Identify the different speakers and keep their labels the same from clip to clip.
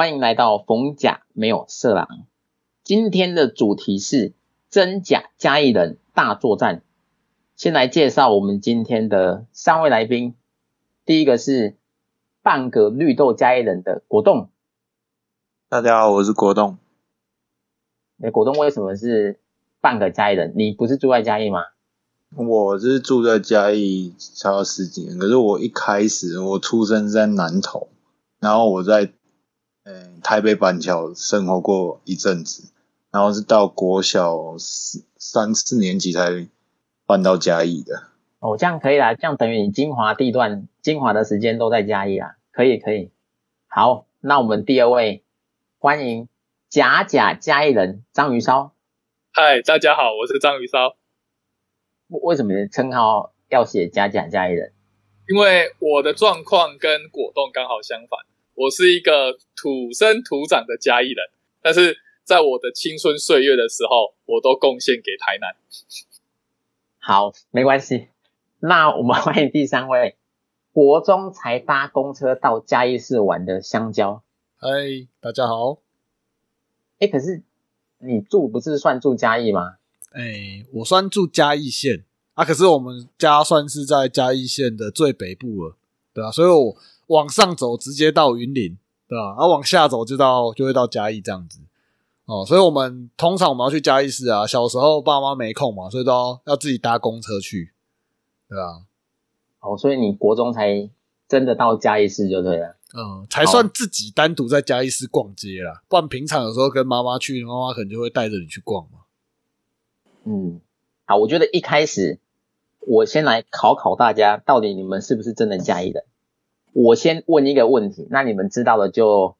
Speaker 1: 欢迎来到逢甲没有色狼。今天的主题是真假嘉义人大作战。先来介绍我们今天的三位来宾。第一个是半个绿豆嘉义人的果冻。
Speaker 2: 大家好，我是果冻。
Speaker 1: 哎，果冻为什么是半个嘉义人？你不是住在嘉义吗？
Speaker 2: 我是住在嘉义超过十几年，可是我一开始我出生在南投，然后我在嗯台北板桥生活过一阵子，然后是到国小四三四年级才搬到嘉义的。
Speaker 1: 哦，这样可以啦，这样等于你精华地段、精华的时间都在嘉义啦，可以可以。好，那我们第二位欢迎假假嘉义人章鱼烧。
Speaker 3: 嗨，大家好，我是章鱼烧。
Speaker 1: 为什么称号要写假假嘉义人？
Speaker 3: 因为我的状况跟果冻刚好相反，我是一个土生土长的嘉义人，但是在我的青春岁月的时候，我都贡献给台南。
Speaker 1: 好，没关系。那我们 欢迎第三位，国中才搭公车到嘉义市玩的香蕉。
Speaker 4: 嗨，大家好。
Speaker 1: 哎，可是你住不是算住嘉义吗？
Speaker 4: 哎，我算住嘉义县啊，可是我们家算是在嘉义县的最北部了，对啊，所以我往上走直接到云林，对吧？然后往下走就到就会到嘉义这样子哦，所以我们通常我们要去嘉义市啊，小时候爸妈没空嘛，所以都要要自己搭公车去，对啊。
Speaker 1: 哦，所以你国中才真的到嘉义市就对了，
Speaker 4: 嗯，才算自己单独在嘉义市逛街啦，不然平常有时候跟妈妈去，妈妈可能就会带着你去逛嘛。
Speaker 1: 嗯，好，我觉得一开始我先来考考大家，到底你们是不是真的嘉义人？我先问一个问题，那你们知道了就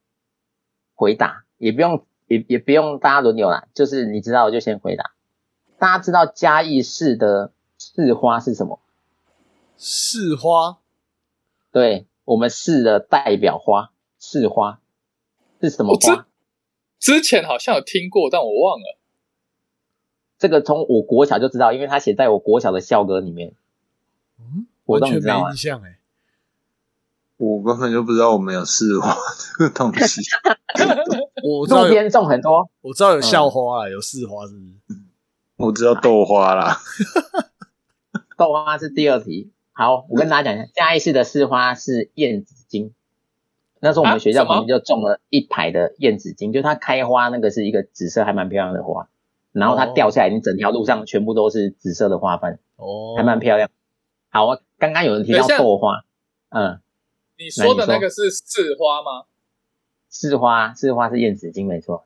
Speaker 1: 回答，也不用也也不用大家轮流啦，就是你知道就先回答。大家知道嘉义市的市花是什么？
Speaker 4: 市花，
Speaker 1: 对我们市的代表花，市花是什么花？
Speaker 3: 之前好像有听过，但我忘了。
Speaker 4: 这
Speaker 1: 个从我国小就知道，因为他写在我国小的校歌里面。
Speaker 4: 嗯，完全没印象哎。
Speaker 2: 我根本就不知道我们有市花 这个东西。
Speaker 4: 我
Speaker 1: 路边种很多，
Speaker 4: 我知道有校花啊，有市花是不是？
Speaker 2: 我知道豆花啦。
Speaker 1: 豆花是第二题。好，我跟大家讲一下，嘉义市的市花是燕子金。那时候我们学校旁边就种了一排的燕子金，就它开花那个是一个紫色，还蛮漂亮的花。然后它掉下来，你整条路上全部都是紫色的花瓣，哦，还蛮漂亮。好，刚刚有人提到豆花，
Speaker 3: 嗯，你说的那个是四花吗？
Speaker 1: 四花，四花是燕子精，没错。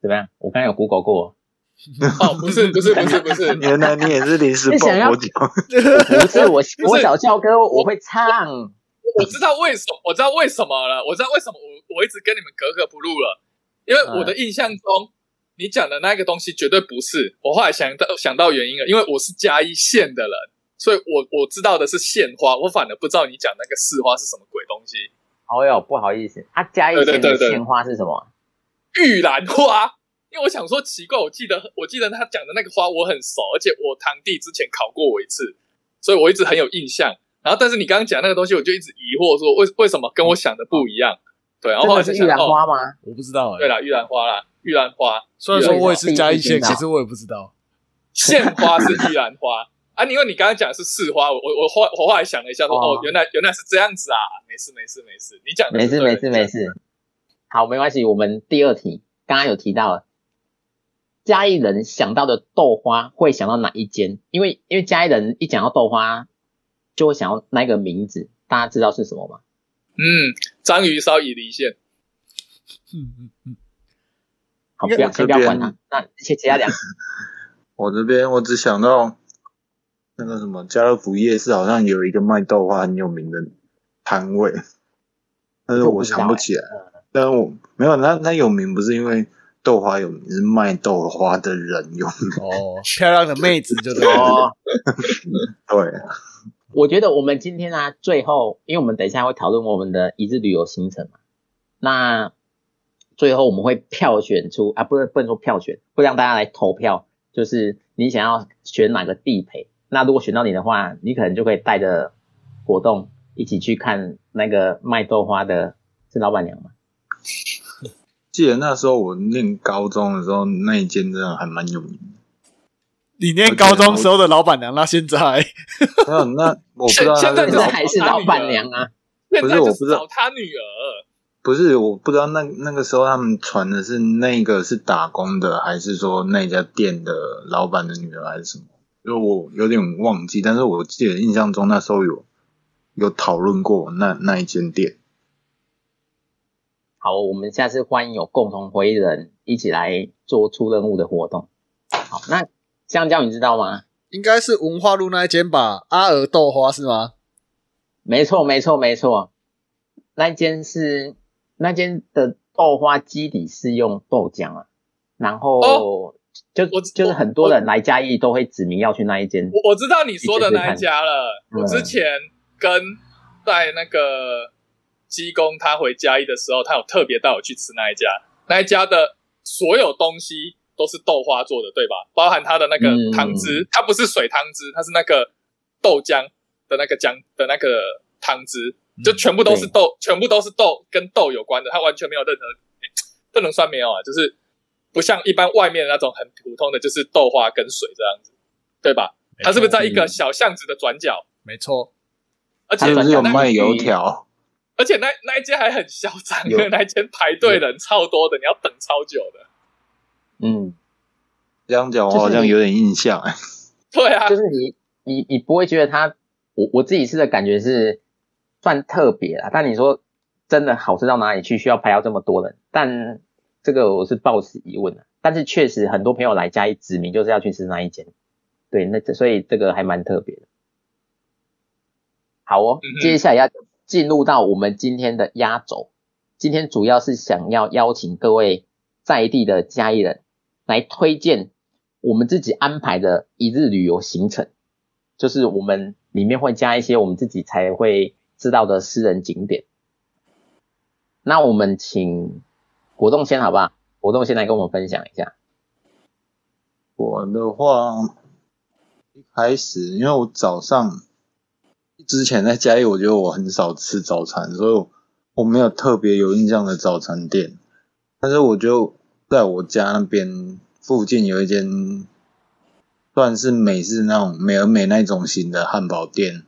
Speaker 1: 怎么样？我刚才有 Google 过。
Speaker 3: 哦，不是，不是，不是，不是，
Speaker 2: 原来你也是临时抱佛脚。
Speaker 1: 不是我，我小教歌我会唱。
Speaker 3: 我知道为什么，我知道为什么了。我知道为什么我我一直跟你们格格不入了，因为我的印象中。你讲的那个东西绝对不是，我后来想到想到原因了，因为我是嘉义县的人，所以我我知道的是现花，我反而不知道你讲那个市花是什么鬼东西。
Speaker 1: 哦哟，不好意思，他嘉义县的县花是什么？
Speaker 3: 玉兰花。因为我想说奇怪，我记得我记得他讲的那个花我很熟，而且我堂弟之前考过我一次，所以我一直很有印象。然后，但是你刚刚讲那个东西，我就一直疑惑说为为什么跟我想的不一样？对，然后
Speaker 1: 是玉兰花吗？
Speaker 4: 我不知道。
Speaker 3: 对了，玉兰花啦。玉兰花，
Speaker 4: 虽然说我也是嘉义县，其实我也不知道。
Speaker 3: 县花是玉兰花啊，因为你刚刚讲的是四花，我我后我后来想了一下，说哦，原来原来是这样子啊，没事没事没事，你讲
Speaker 1: 没事没事没事，好，没关系。我们第二题刚刚有提到，嘉义人想到的豆花会想到哪一间？因为因为嘉义人一讲到豆花，就会想到那个名字，大家知道是什么吗？
Speaker 3: 嗯，章鱼烧以离线。
Speaker 1: 嗯嗯嗯。好不要先不要管他，那先其他两。
Speaker 2: 我这边我只想到那个什么家乐福夜市，好像有一个卖豆花很有名的摊位，但是我想不起来。但是我没有，那那有名不是因为豆花有名，是卖豆花的人有名。
Speaker 4: 哦，漂亮的妹子就对。
Speaker 2: 对。
Speaker 1: 我觉得我们今天啊，最后，因为我们等一下会讨论我们的一日旅游行程嘛，那。最后我们会票选出啊，不是不能说票选，会让大家来投票，就是你想要选哪个地陪。那如果选到你的话，你可能就可以带着果冻一起去看那个卖豆花的，是老板娘吗？
Speaker 2: 记得那时候我念高中的时候，那一间真的还蛮有名的。
Speaker 4: 你念高中时候的老板娘，那现在
Speaker 2: 没有，那我不知道他
Speaker 3: 现在
Speaker 1: 还是老板娘啊，
Speaker 2: 不是我不知道
Speaker 3: 找他女儿，
Speaker 2: 不是，我不知道那那个时候他们传的是那个是打工的，还是说那家店的老板的女儿，还是什么？就我有点忘记，但是我记得印象中那时候有有讨论过那那一间店。
Speaker 1: 好，我们下次欢迎有共同回忆的人一起来做出任务的活动。好，那香蕉你知道吗？
Speaker 4: 应该是文化路那一间吧？阿尔豆花是吗？
Speaker 1: 没错，没错，没错，那间是那间的豆花基底是用豆浆啊，然后
Speaker 3: 哦
Speaker 1: 就
Speaker 3: 我
Speaker 1: 就是很多人来嘉义都会指名要去那一间。
Speaker 3: 我我知道你说的那一家了。
Speaker 1: 嗯
Speaker 3: 我之前跟在那个鸡公他回嘉义的时候，他有特别带我去吃那一家，那一家的所有东西都是豆花做的，对吧？包含它的那个
Speaker 1: 嗯
Speaker 3: 汤汁，它不是水汤汁，它是那个豆浆的那个浆的那个汤汁，就全部都是豆，全部都是豆跟豆有关的，它完全没有任何，不能算没有啊，就是不像一般外面的那种很普通的，就是豆花跟水这样子，对吧？它是不是在一个小巷子的转角？
Speaker 4: 没错，
Speaker 3: 而且
Speaker 2: 有
Speaker 3: 那
Speaker 2: 卖油条？
Speaker 3: 而且那那一间还很嚣张，因
Speaker 1: 有
Speaker 3: 为那一间排队人超多的，你要等超久的。
Speaker 1: 嗯，
Speaker 2: 这样讲我好像有点印象。哎，
Speaker 3: 对啊，
Speaker 1: 就是你你你不会觉得它，我我自己吃的感觉是算特别啦，但你说真的好吃到哪里去，需要排到这么多人？但这个我是抱持疑问的。但是确实很多朋友来嘉义指明就是要去吃那一间，对，那这所以这个还蛮特别的。好哦
Speaker 3: 嗯，
Speaker 1: 接下来要进入到我们今天的压轴。今天主要是想要邀请各位在地的嘉义人来推荐我们自己安排的一日旅游行程，就是我们里面会加一些我们自己才会知道的私人景点。那我们请果冻先好不好？果冻先来跟我们分享一下。
Speaker 2: 我的话，一开始因为我早上之前在家里，我觉得我很少吃早餐，所以我没有特别有印象的早餐店。但是我就在我家那边附近有一间，算是美式那种美而美那种型的汉堡店，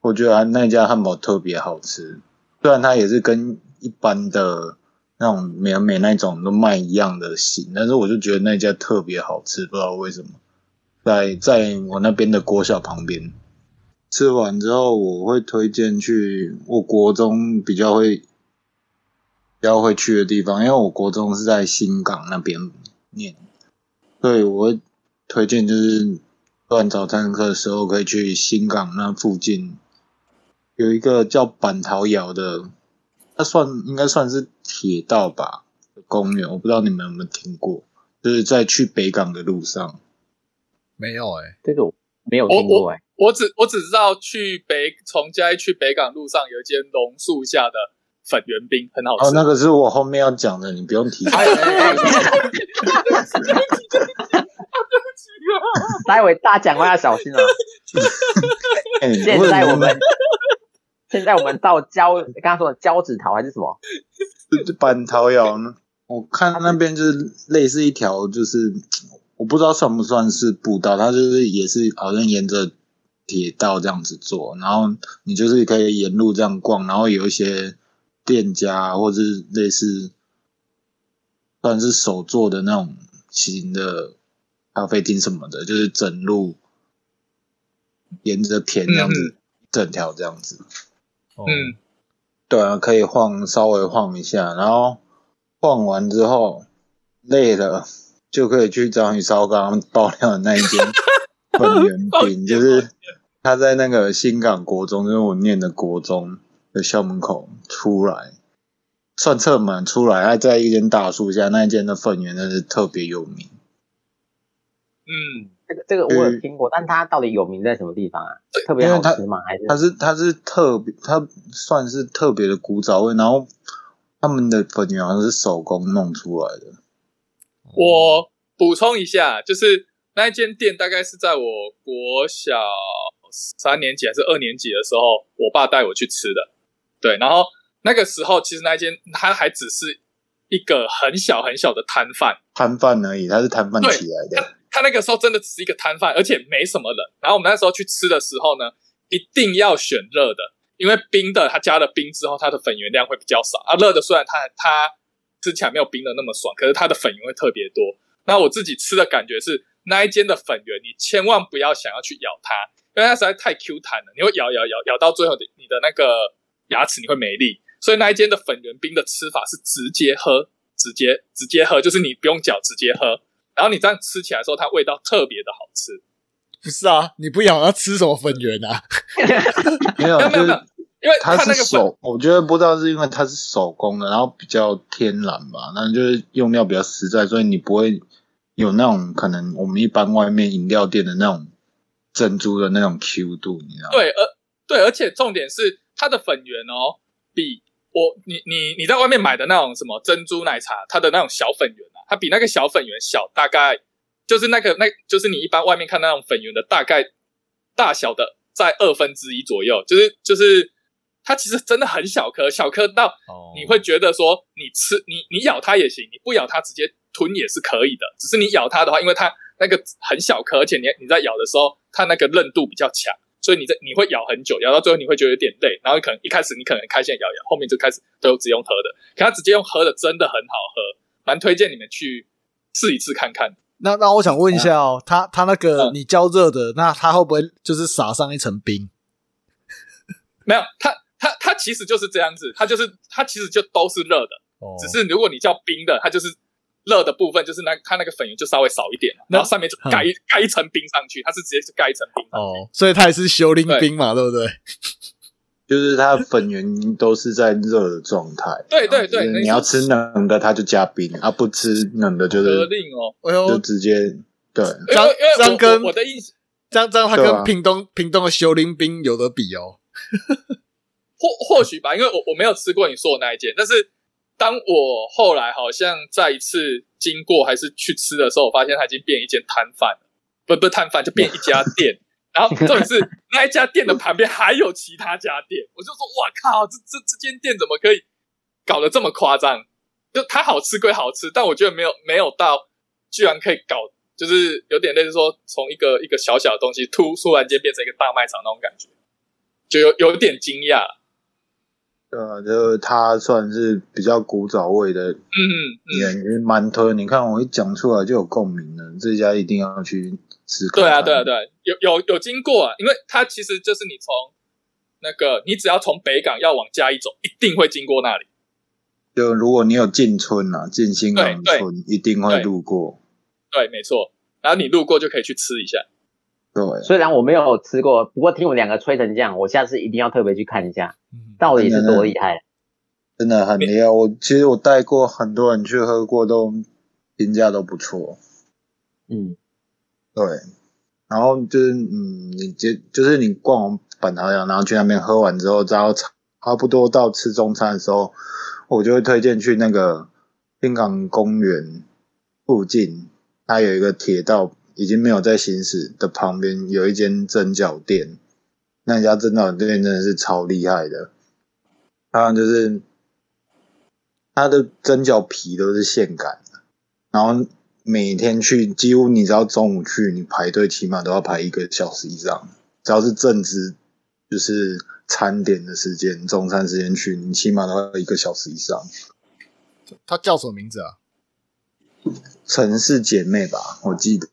Speaker 2: 我觉得那家汉堡特别好吃。虽然它也是跟一般的那种美美那种都卖一样的型，但是我就觉得那家特别好吃，不知道为什么。在在我那边的国小旁边，吃完之后我会推荐去我国中比较会比较会去的地方，因为我国中是在新港那边念，所以我推荐就是乱早餐课的时候可以去新港那附近有一个叫板桃窑的，它算应该算是铁道吧公园，我不知道你们有没有听过，就是在去北港的路上。
Speaker 4: 没有哎、
Speaker 1: 这个我没有听过哎、
Speaker 3: 我只我只知道去北从嘉义去北港路上有一间榕树下的粉圆冰，很好吃。
Speaker 2: 哦，那个是我后面要讲的，你不用提。
Speaker 1: 待会大讲话要小心哦。
Speaker 2: 哎
Speaker 1: 现在我们现在我们到胶，刚刚说的胶子桃还是什么？
Speaker 2: 板桃窑呢？我看那边就是类似一条，就是我不知道算不算是步道，它就是也是好像沿着铁道这样子做，然后你就是可以沿路这样逛，然后有一些店家或者是类似算是手做的那种型的咖啡厅什么的，就是整路沿着田这样子，整条这样子。
Speaker 4: 哦。
Speaker 3: 嗯，
Speaker 2: 对啊，可以晃，稍微晃一下，然后晃完之后累了，就可以去章鱼烧刚刚爆料的那一间 粉圆饼，就是他在那个新港国中，就是我念的国中的校门口出来，算侧门出来，还在一间大树下，那一间的粉圆真是特别有名。
Speaker 3: 嗯，
Speaker 1: 这个这个我有听过，但它到底有名在什么地方啊？特别好吃吗？还是
Speaker 2: 它是它是特别，它算是特别的古早味，然后他们的粉圆好像是手工弄出来的。
Speaker 3: 我补充一下，就是那一间店大概是在我国小三年级还是二年级的时候，我爸带我去吃的。对，然后那个时候其实那一间它还只是一个很小很小的摊贩，
Speaker 2: 摊贩而已，它是摊贩起来的。
Speaker 3: 他那个时候真的只是一个摊贩，而且没什么人。然后我们那时候去吃的时候呢，一定要选热的，因为冰的它加了冰之后，它的粉圆量会比较少。啊，热的虽然它它吃起来没有冰的那么爽，可是它的粉圆会特别多。那我自己吃的感觉是，那一间的粉圆，你千万不要想要去咬它，因为它实在太 Q 弹了，你会咬咬咬咬到最后的你的那个牙齿你会没力。所以那一间的粉圆冰的吃法是直接喝，直接直接喝，就是你不用嚼，直接喝。然后你这样吃起来的时候，它味道特别的好吃。
Speaker 4: 不是啊，你不咬它吃什么粉圆啊？
Speaker 2: 没有，就是
Speaker 3: 没有没有，因为
Speaker 2: 它是手，我觉得不知道是因为它是手工的，然后比较天然吧，那就是用料比较实在，所以你不会有那种可能我们一般外面饮料店的那种珍珠的那种 Q 度，你知道吗？
Speaker 3: 对，而对，而且重点是它的粉圆哦，比我你你你在外面买的那种什么珍珠奶茶，它的那种小粉圆啊，它比那个小粉圆小大概就是那个那就是你一般外面看那种粉圆的大概大小的在二分之一左右，就是就是它其实真的很小颗，小颗到
Speaker 4: 哦
Speaker 3: 你会觉得说你吃你你咬它也行，你不咬它直接吞也是可以的，只是你咬它的话，因为它那个很小颗，而且你你在咬的时候，它那个韧度比较强，所以你在你会咬很久，咬到最后你会觉得有点累，然后可能一开始你可能开线咬咬，后面就开始都只用喝的，可它直接用喝的真的很好喝，蛮推荐你们去试一次看看。
Speaker 4: 那那我想问一下哦，它它那个
Speaker 3: 嗯
Speaker 4: 你浇热的，那它会不会就是撒上一层冰？
Speaker 3: 没有，它它它其实就是这样子，它就是它其实就都是热的，
Speaker 4: 哦
Speaker 3: 只是如果你叫冰的，它就是热的部分，就是那它那个粉圆就稍微少一点嘛，然后上面就盖一盖一层冰上去，它是直接是盖一层冰。
Speaker 4: 哦，所以它也是修灵冰嘛，对不对？
Speaker 2: 就是它的粉圆都是在热的状态。
Speaker 3: 对对对
Speaker 2: 你要吃冷的，它就加冰啊；不吃冷的，就
Speaker 3: 合
Speaker 2: 是
Speaker 3: 令哦，
Speaker 4: 哎
Speaker 2: 就，直接对。
Speaker 3: 因
Speaker 4: 这样
Speaker 3: 为因为我
Speaker 4: 这样跟
Speaker 3: 我我的印象，
Speaker 4: 这样这样它
Speaker 2: 对啊
Speaker 4: 跟屏东屏东的修林冰有得比哦。
Speaker 3: 或或许吧，因为我我没有吃过你说的那一间，但是当我后来好像再一次经过还是去吃的时候，我发现它已经变一间摊贩了，不不是摊贩，就变一家店。然后重点是那一家店的旁边还有其他家店，我就说哇靠，这这这间店怎么可以搞得这么夸张？就它好吃归好吃，但我觉得没有没有到居然可以搞，就是有点类似说从一个一个小小的东西突突然间变成一个大卖场那种感觉，就有有点惊讶。
Speaker 2: 对啊，就是它算是比较古早味的
Speaker 3: 嗯嗯，
Speaker 2: 店，也蛮推。你看我一讲出来就有共鸣了，这家一定要去
Speaker 3: 对啊，对啊，对啊，有有有经过啊，因为它其实就是你从那个，你只要从北港要往嘉义走，一定会经过那里。
Speaker 2: 就如果你有进村啊，进新港村，一定会路过。
Speaker 3: 对，没错。然后你路过就可以去吃一下。
Speaker 2: 对，
Speaker 1: 虽然我没有吃过，不过听我们两个吹成这样，我下次一定要特别去看一下，
Speaker 4: 嗯
Speaker 1: 到底是多厉害。
Speaker 2: 真的很厉害。我其实我带过很多人去喝过，都评价都不错。
Speaker 1: 嗯，
Speaker 2: 对，然后就是嗯，你接就是你逛完板桥洋，然后去那边喝完之后，然后差不多到吃中餐的时候，我就会推荐去那个滨港公园附近，它有一个铁道已经没有在行驶的旁边有一间蒸饺店，那家蒸饺店真的是超厉害的，它就是它的蒸饺皮都是现擀的，然后每天去，几乎你只要中午去，你排队起码都要排一个小时以上。只要是正值就是餐点的时间，中餐时间去，你起码都要一个小时以上。
Speaker 4: 它叫什么名字啊？
Speaker 2: 城市姐妹吧，我记得。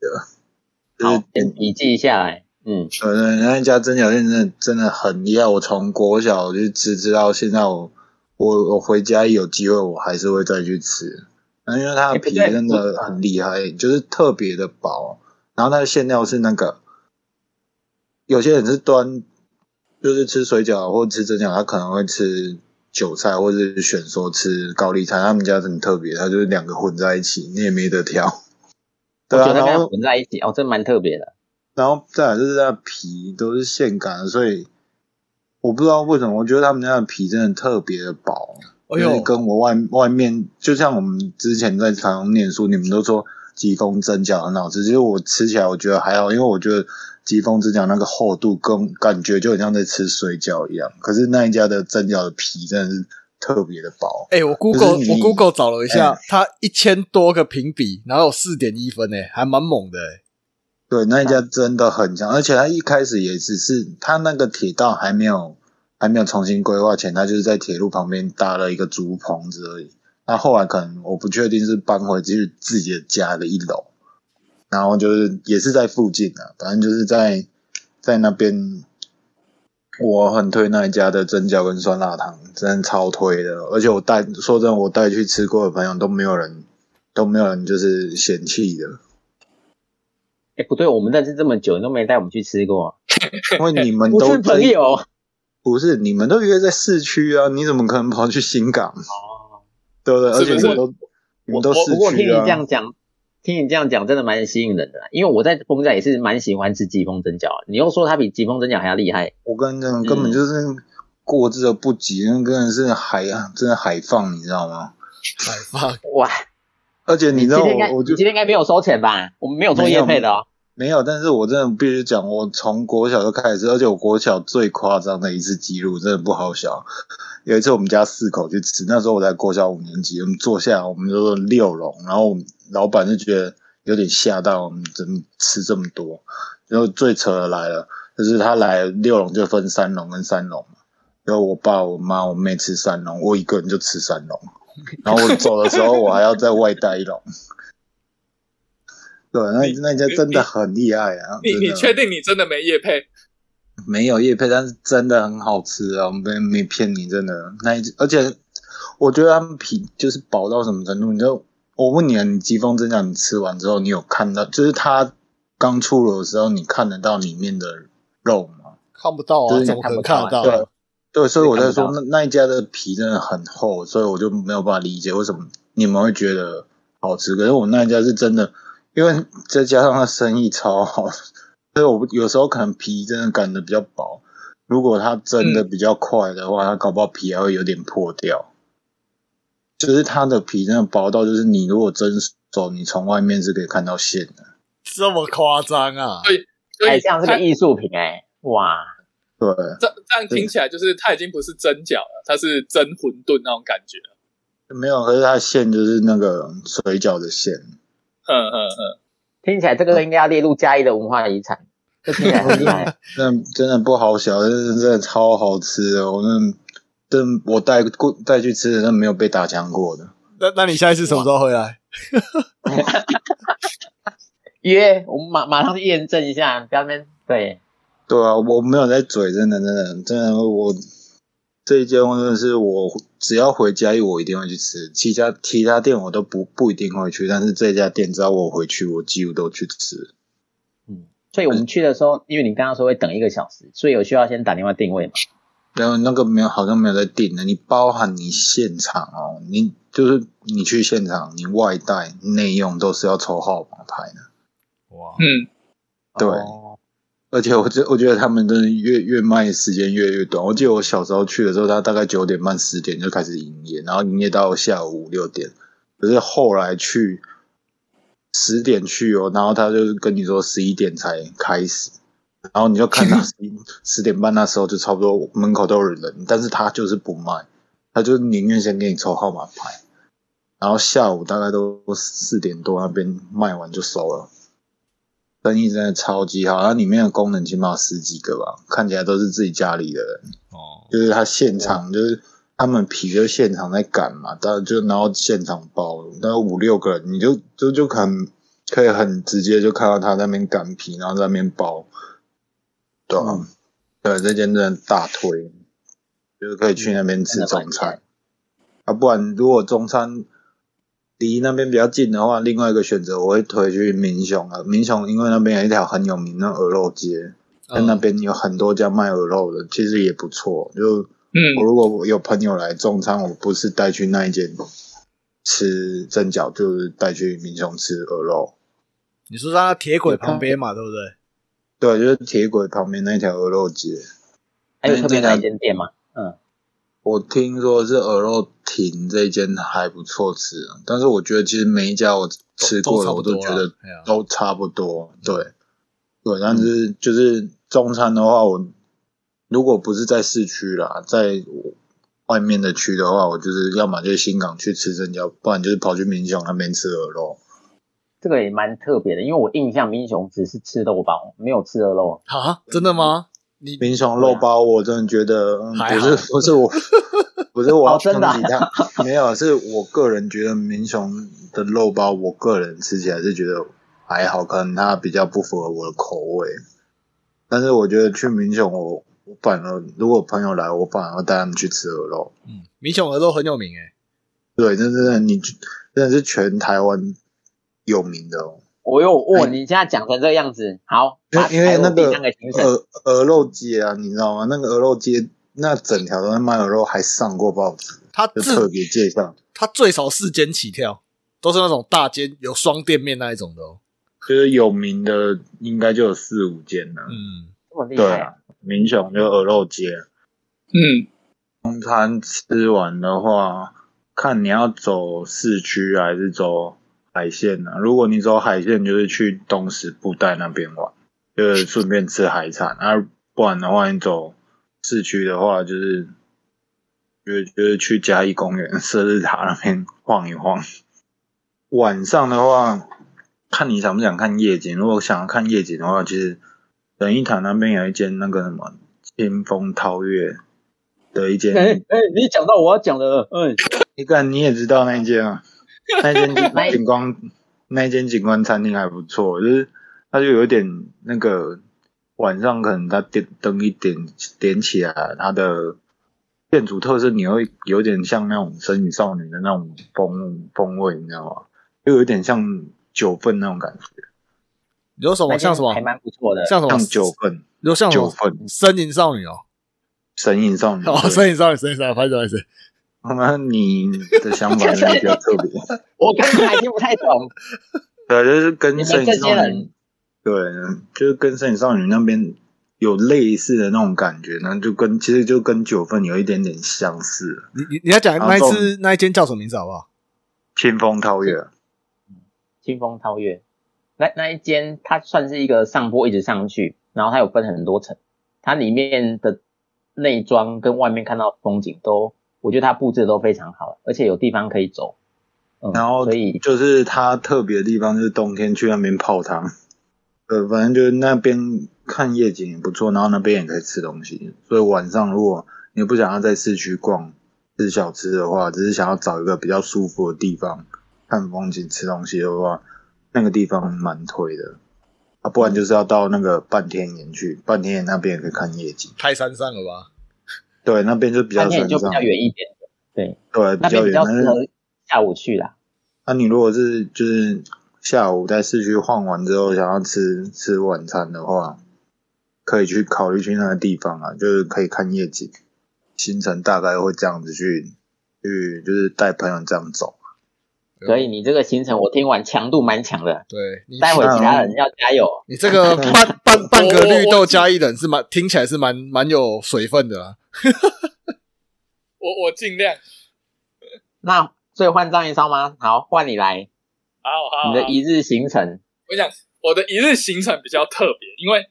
Speaker 2: 就是
Speaker 1: 好，先笔记下来。嗯，
Speaker 2: 呃，那一家蒸饺店真的真的很厉害。我从国小就吃吃到现在我，我我回家有机会我还是会再去吃。那因为它的皮真的很厉害，就是特别的薄，然后它的馅料是那个，有些人是端，就是吃水饺或者吃蒸饺，他可能会吃韭菜，或者是选说吃高丽菜。他们家很特别，它就是两个混在一起，你也没得挑。对啊，然后
Speaker 1: 混在一起，哦，这蛮特别的。
Speaker 2: 然后再来就是它的皮都是现擀的，所以我不知道为什么，我觉得他们家的皮真的特别的薄。
Speaker 4: 哎呦，
Speaker 2: 因为跟我外外面，就像我们之前在台中念书，你们都说疾风蒸饺很好吃，其实我吃起来我觉得还好，因为我觉得疾风蒸饺那个厚度跟感觉就很像在吃水饺一样。可是那一家的蒸饺的皮真的是特别的薄。
Speaker 4: 哎、我 Google 我 Google 找了一下，
Speaker 2: 哎
Speaker 4: 它一千多个评比，然后有四点一分诶，还蛮猛的诶。
Speaker 2: 对，那一家真的很强，而且他一开始也只是他那个铁道还没有还没有重新规划前，他就是在铁路旁边搭了一个竹棚子而已。那后来可能我不确定是搬回去自己的家的一楼，然后就是也是在附近啊，反正就是在在那边，我很推那一家的蒸饺跟酸辣汤，真的超推的。而且我带说真的，我带去吃过的朋友都没有人都没有人就是嫌弃的。
Speaker 1: 哎，不对，我们认识这么久，你都没带我们去吃过，
Speaker 2: 因为你们都 是
Speaker 1: 朋友。
Speaker 2: 不是，你们都约在市区啊，你怎么可能跑去新港？
Speaker 1: 哦，
Speaker 2: 对不对？而且你们都你们都市
Speaker 1: 不过听你
Speaker 2: 区啊。
Speaker 1: 这样讲，听你这样讲，真的蛮吸引人的。因为我在丰仔也是蛮喜欢吃疾风蒸饺，你又说它比疾风蒸饺还要厉害，
Speaker 2: 我跟你讲，根本就是过之而不及，那根本是海啊，真的海放，你知道吗？
Speaker 4: 海放
Speaker 1: 哇！
Speaker 2: 而且你知道我，我
Speaker 1: 今天应该没有收钱吧？我们没有做业配的哦。
Speaker 2: 没有，但是我真的必须讲，我从国小就开始吃，而且我国小最夸张的一次记录真的不好笑。有一次我们家四口去吃，那时候我在国小五年级，我们坐下，我们就是六笼，然后老板就觉得有点吓到，我们怎么吃这么多？然后最扯的来了，就是他来六笼就分三笼跟三笼，然后我爸、我妈、我妹吃三笼，我一个人就吃三笼，然后我走的时候我还要再外带一笼。对，那那家真的很厉害啊！
Speaker 3: 你你确定你真的没叶配？
Speaker 2: 没有叶配，但是真的很好吃啊！我没没骗你，真的那一而且我觉得他们皮就是薄到什么程度？你就我问你啊，你疾风真饺你吃完之后，你有看到就是它刚出炉的时候，你看得到里面的肉吗？
Speaker 4: 看不到啊，
Speaker 2: 就是
Speaker 4: 怎么可能看得到？
Speaker 2: 对对，所以我在说那那一家的皮真的很厚，所以我就没有办法理解为什么你们会觉得好吃。可是我那一家是真的，因为再加上他生意超好，所以我有时候可能皮真的擀的比较薄。如果它蒸的比较快的话，它搞不好皮还会有点破掉。就是它的皮真的薄到，就是你如果蒸熟，你从外面是可以看到线的。
Speaker 4: 这么夸张啊？
Speaker 3: 对所
Speaker 1: 哎，
Speaker 3: 以它
Speaker 1: 这样是个艺术品哎，哇！
Speaker 2: 对，
Speaker 3: 这这样听起来就是它已经不是蒸饺了，它是蒸馄饨那种感觉了。
Speaker 2: 没有，可是它的馅就是那个水饺的馅。
Speaker 3: 哼哼哼，
Speaker 1: 听起来这个应该要列入嘉义的文化遗产，这听起来很厉害。
Speaker 2: 真的真的不好小，真的真的超好吃的。我真的真我带过带去吃的，真的没有被打枪过的。
Speaker 4: 那那你下一次什么时候回来？
Speaker 1: 约，我们马马上去验证一下，不要那边对。
Speaker 2: 对啊，我没有在嘴，真的真的真的，我这一间真的是我只要回嘉义，我一定会去吃。其他其他店我都不不一定会去，但是这家店只要我回去，我几乎都去吃。
Speaker 1: 嗯，所以我们去的时候，因为你刚刚说会等一个小时，所以有需要先打电话定位嘛。
Speaker 2: 然后那个没有，好像没有在订的。你包含你现场哦，你就是你去现场，你外带内用都是要抽号码牌的。
Speaker 4: 哇，
Speaker 3: 嗯，
Speaker 2: 对
Speaker 1: 哦
Speaker 2: 而且我觉我觉得他们真的越越卖时间越来越短。我记得我小时候去的时候，他大概九点半十点就开始营业，然后营业到下午五六点。可是后来去十点去哦，然后他就跟你说十一点才开始，然后你就看到十 十点半那时候就差不多门口都有人，但是他就是不卖，他就宁愿先给你抽号码牌，然后下午大概都四点多那边卖完就收了。生意真的超级好，它里面的功能起码有十几个吧，看起来都是自己家里的人，
Speaker 4: 哦，
Speaker 2: 就是他现场就是他们皮就现场在擀嘛，到就然后现场包，大概五六个人，你就就就可能可以很直接就看到他在那边擀皮，然后在那边包，对啊，对，这间真的大推，就是可以去那边吃中餐，啊，不然如果中餐。离那边比较近的话，另外一个选择我会推去民雄啊。民雄因为那边有一条很有名的鹅肉街，在那边有很多家卖鹅肉的，其实也不错。就
Speaker 3: 嗯
Speaker 2: 我如果有朋友来中餐，我不是带去那一间吃蒸饺，就是带去民雄吃鹅肉。
Speaker 4: 你说在那铁轨旁边嘛，对不对？
Speaker 2: 对，就是铁轨旁边那条鹅肉街。
Speaker 1: 还有特别哪一间店吗？嗯，
Speaker 2: 我听说是鹅肉亭这一间还不错吃，但是我觉得其实每一家我吃过的，我都觉得都差不多。对，对，但是就是中餐的话，我如果不是在市区啦，在外面的区的话，我就是要么就是新港去吃蒸饺，不然就是跑去民雄那边吃鹅肉。
Speaker 1: 这个也蛮特别的，因为我印象民雄只是吃肉包，没有吃鹅肉。
Speaker 4: 啊，真的吗？你
Speaker 2: 民雄肉包，我真的觉得、嗯不是不是我，不是我要
Speaker 1: 哦真的啊
Speaker 2: 抨击他，没有，是我个人觉得民雄的肉包，我个人吃起来是觉得还好，可能它比较不符合我的口味。但是我觉得去民雄，我我反而如果朋友来，我反而要带他们去吃鹅肉。
Speaker 4: 嗯，民雄鹅肉很有名诶。
Speaker 2: 对，这真的你真的是全台湾有名的哦。
Speaker 1: 我有哇，
Speaker 2: 哎
Speaker 1: 你现在讲成这个样子，好，
Speaker 2: 因为因为那个鹅鹅肉街啊，你知道吗？那个鹅肉街那整条都在卖鹅肉，还上过报纸，
Speaker 4: 它
Speaker 2: 特别介绍。
Speaker 4: 它最少四间起跳，都是那种大间有双店面那一种的哦。
Speaker 2: 就是有名的应该就有四五间了。
Speaker 4: 嗯，
Speaker 1: 这么厉
Speaker 2: 对啊，民雄就鹅肉街。
Speaker 3: 嗯，
Speaker 2: 中餐吃完的话，看你要走市区还是走海线啊、如果你走海线，就是去东石布袋那边玩，就是顺便吃海产。啊，不然的话，你走市区的话，就是就是就是去嘉义公园、射日塔那边晃一晃。晚上的话，看你想不想看夜景。如果想要看夜景的话，其实仁义塔那边有一间那个什么清风涛月的一间
Speaker 1: 哎哎，你讲到我要讲的了，嗯，
Speaker 2: 你看你也知道那一间啊，那一间景观那一间景观餐厅还不错，就是它就有一点那个晚上可能它点灯一点点起来，它的店主特色你会有点像那种《神隐少女》的那种风风味，你知道吗？又有点像九份那种感觉，
Speaker 4: 有什么像什么
Speaker 1: 还蛮不错的，
Speaker 4: 像什么
Speaker 2: 像九份
Speaker 4: 有像什么
Speaker 2: 九份
Speaker 4: 森林少女哦，
Speaker 2: 神隐少女。
Speaker 4: 哦，
Speaker 2: 对
Speaker 4: 森林少女，神隐少女，拍手拍手。
Speaker 2: 那你的想法 真的比较特别。
Speaker 1: 我刚才还听不太懂，
Speaker 2: 对，就是跟
Speaker 1: 你
Speaker 2: 摄影
Speaker 1: 们这些
Speaker 2: 少女，对，就是跟摄影少女那边有类似的那种感觉，那就跟其实就跟九份有一点点相似。
Speaker 4: 你你你要讲那一次那一间叫什么名字好不好？
Speaker 2: 清风涛月，
Speaker 1: 清风涛月，那那一间它算是一个上坡一直上去，然后它有分很多层，它里面的内装跟外面看到风景都，我觉得它布置都非常好，而且有地方可以走，嗯，
Speaker 2: 然后
Speaker 1: 所以
Speaker 2: 就是它特别的地方就是冬天去那边泡汤，呃，反正就是那边看夜景也不错，然后那边也可以吃东西，所以晚上如果你不想要在市区逛吃小吃的话，只是想要找一个比较舒服的地方看风景、吃东西的话，那个地方蛮推的。啊，不然就是要到那个半天岩去，半天岩那边也可以看夜景。
Speaker 4: 太山上了吧？
Speaker 2: 对，那边就比较山上
Speaker 1: 半天就比较，远一点，对，
Speaker 2: 对，比
Speaker 1: 那边比
Speaker 2: 较远。但是
Speaker 1: 较适合下午去啦。
Speaker 2: 那、你如果是就是下午在市区晃完之后，想要吃吃晚餐的话，可以去考虑去那个地方啊，就是可以看夜景。行程大概会这样子去去，就是带朋友这样走。
Speaker 1: 所以你这个行程我听完强度蛮强的，
Speaker 4: 对你
Speaker 1: 待会其他人要加油。
Speaker 4: 你这个半半半个绿豆加一人是蛮听起来是蛮蛮有水分的啦。
Speaker 3: 我我尽量。
Speaker 1: 那所以换张一烧吗？好，换你来，
Speaker 3: 好好，好
Speaker 1: 你的一日行程。
Speaker 3: 我跟你讲，我的一日行程比较特别，因为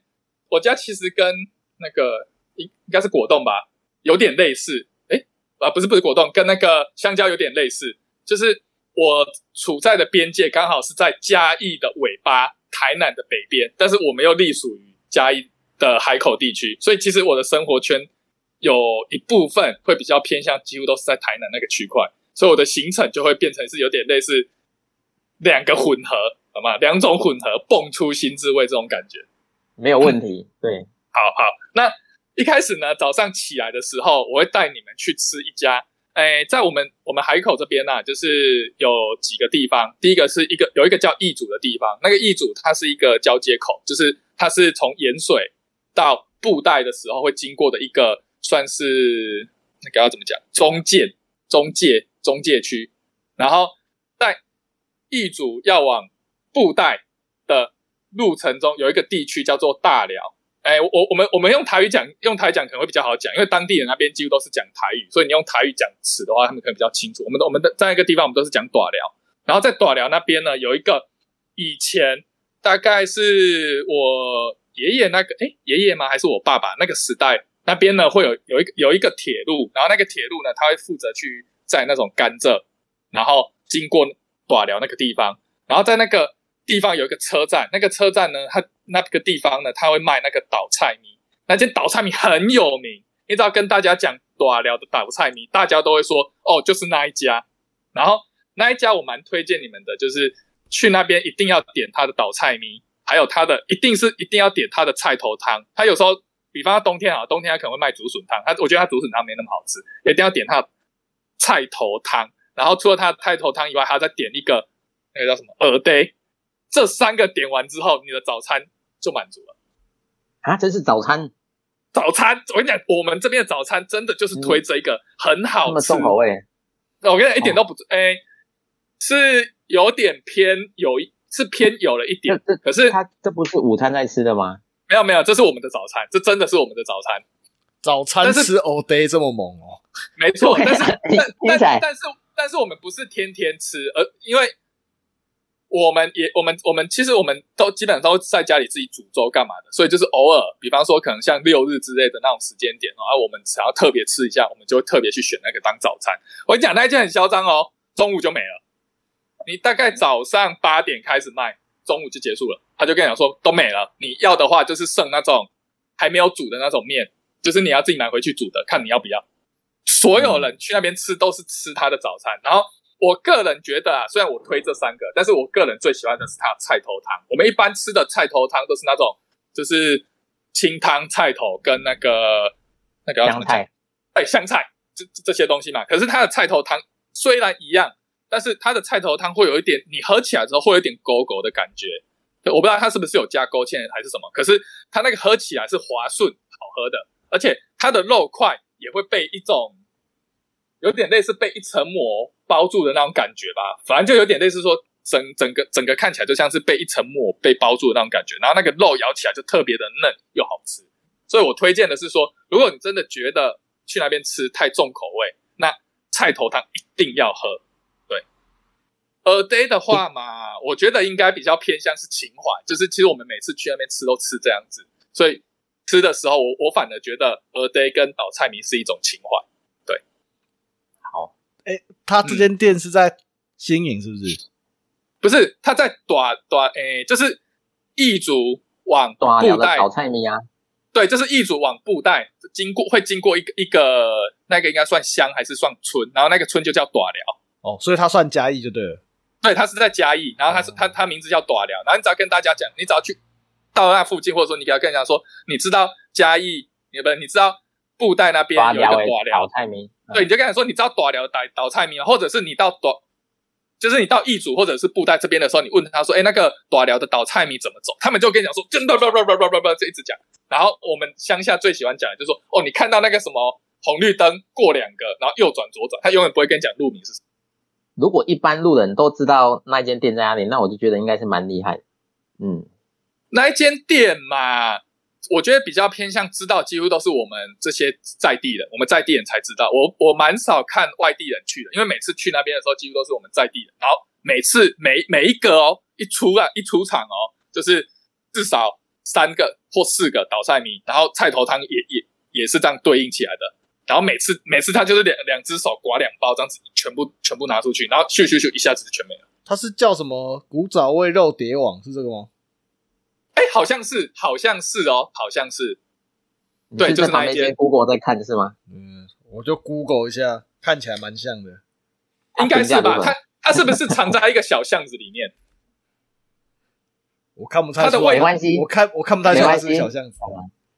Speaker 3: 我家其实跟那个应应该是果冻吧，有点类似。诶，啊，不是不是果冻，跟那个香蕉有点类似，就是我处在的边界刚好是在嘉义的尾巴，台南的北边，但是我们又隶属于嘉义的海口地区，所以其实我的生活圈有一部分会比较偏向，几乎都是在台南那个区块，所以我的行程就会变成是有点类似两个混合，好吗？两种混合蹦出新滋味这种感觉。
Speaker 1: 没有问题，对，
Speaker 3: 好好，那一开始呢，早上起来的时候，我会带你们去吃一家，哎，在我们我们海口这边呢、啊，就是有几个地方。第一个是一个有一个叫义祖的地方，那个义祖它是一个交接口，就是它是从盐水到布袋的时候会经过的一个，算是那个要怎么讲，中介中介中介区。然后在义祖要往布袋的路程中，有一个地区叫做大寮。哎，我我们我们用台语讲，用台语讲可能会比较好讲，因为当地人那边几乎都是讲台语，所以你用台语讲词的话，他们可能比较清楚。我们的我们的在一个地方，我们都是讲短寮，然后在短寮那边呢，有一个以前大概是我爷爷那个，哎，爷爷吗？还是我爸爸那个时代那边呢会有有一个有一个铁路，然后那个铁路呢，它会负责去在那种甘蔗，然后经过寡寮那个地方，然后在那个地方有一个车站，那个车站呢，它那个地方呢，它会卖那个倒菜米，那间倒菜米很有名，你只要跟大家讲寡寮的倒菜米，大家都会说哦，就是那一家，然后那一家我蛮推荐你们的，就是去那边一定要点他的倒菜米。还有它的一定是一定要点它的菜头汤，它有时候，比方说冬天啊，冬天他可能会卖竹笋汤，他我觉得他竹笋汤没那么好吃，一定要点他的菜头汤。然后除了他的菜头汤以外，还要再点一个那个叫什么鹅呆。这三个点完之后，你的早餐就满足了。
Speaker 1: 啊，这是早餐？
Speaker 3: 早餐，我跟你讲，我们这边的早餐真的就是推这一个很好吃，
Speaker 1: 重口味。
Speaker 3: 我跟你讲，一点都不哎，是有点偏有一。是偏有了一点，可是
Speaker 1: 它这不是午餐在吃的吗？
Speaker 3: 没有没有，这是我们的早餐，这真的是我们的早餐。
Speaker 4: 早餐吃 all day 这么猛哦？
Speaker 3: 没错，但是但但但是但是我们不是天天吃，而因为我们也我们我们其实我们都基本上都在家里自己煮粥干嘛的，所以就是偶尔，比方说可能像六日之类的那种时间点哦，而我们想要特别吃一下，我们就会特别去选那个当早餐。我跟你讲，那一件很嚣张哦，中午就没了。你大概早上八点开始卖，中午就结束了。他就跟你讲说都没了，你要的话就是剩那种还没有煮的那种面，就是你要自己买回去煮的，看你要不要。所有人去那边吃都是吃他的早餐。然后我个人觉得啊，虽然我推这三个，但是我个人最喜欢的是他的菜头汤。我们一般吃的菜头汤都是那种就是清汤菜头跟那个那个
Speaker 1: 香菜，
Speaker 3: 哎香菜这这些东西嘛。可是他的菜头汤虽然一样。但是它的菜头汤会有一点，你喝起来之后会有点勾勾的感觉，我不知道它是不是有加勾芡还是什么，可是它那个喝起来是滑顺好喝的，而且它的肉块也会被一种有点类似被一层膜包住的那种感觉吧，反正就有点类似说整整个整个看起来就像是被一层膜被包住的那种感觉，然后那个肉咬起来就特别的嫩又好吃，所以我推荐的是说，如果你真的觉得去那边吃太重口味，那菜头汤一定要喝。A day 的话嘛，我觉得应该比较偏向是情怀，就是其实我们每次去那边吃都吃这样子，所以吃的时候我我反而觉得 A day 跟倒菜名是一种情怀。对，
Speaker 1: 好，
Speaker 4: 哎，他这间店是在新营是不是？
Speaker 3: 不是，他在短短哎，就是义族往布袋
Speaker 1: 倒菜名啊。
Speaker 3: 对，就是义族往布袋经过会经过一个一个那个应该算乡还是算村，然后那个村就叫短寮。
Speaker 4: 哦，所以他算嘉义就对了。
Speaker 3: 对，他是在嘉义，然后他是他他名字叫短寮，然后你只要跟大家讲，你只要去到那附近，或者说你给他跟人家说，你知道嘉义，你不你知道布袋那边有一个短寮
Speaker 1: 倒菜名，
Speaker 3: 对，你就跟他说你知道短寮倒倒菜名，或者是你到短，就是你到义祖或者是布袋这边的时候，你问他说，哎，那个短寮的倒菜名怎么走？他们就跟你讲说，真的不不不不不不，就一直讲。然后我们乡下最喜欢讲的就是说，哦，你看到那个什么红绿灯过两个，然后右转左转，他永远不会跟你讲路名是什么。
Speaker 1: 如果一般路人都知道那间店在哪里，那我就觉得应该是蛮厉害。嗯，
Speaker 3: 那一间店嘛，我觉得比较偏向知道，几乎都是我们这些在地人，我们在地人才知道。我我蛮少看外地人去的，因为每次去那边的时候，几乎都是我们在地人。然后每次每每一个哦，一出啊一出场哦，就是至少三个或四个倒菜米，然后菜头汤也也也是这样对应起来的。然后每次每次他就是两两只手刮两包这样子，全部全部拿出去，然后咻咻咻一下子就全没了。
Speaker 4: 它是叫什么古早味肉蝶网是这个吗？
Speaker 3: 哎，好像是，好像是哦，好像是。对，就是那一间。
Speaker 1: Google 在看是吗？
Speaker 4: 嗯，我就 Google 一下，看起来蛮像的。
Speaker 3: 应该是吧？它它是不是藏在一个小巷子里面？
Speaker 4: 我看不太出
Speaker 1: 来。没关系，
Speaker 4: 我看我看不太出来是小巷子。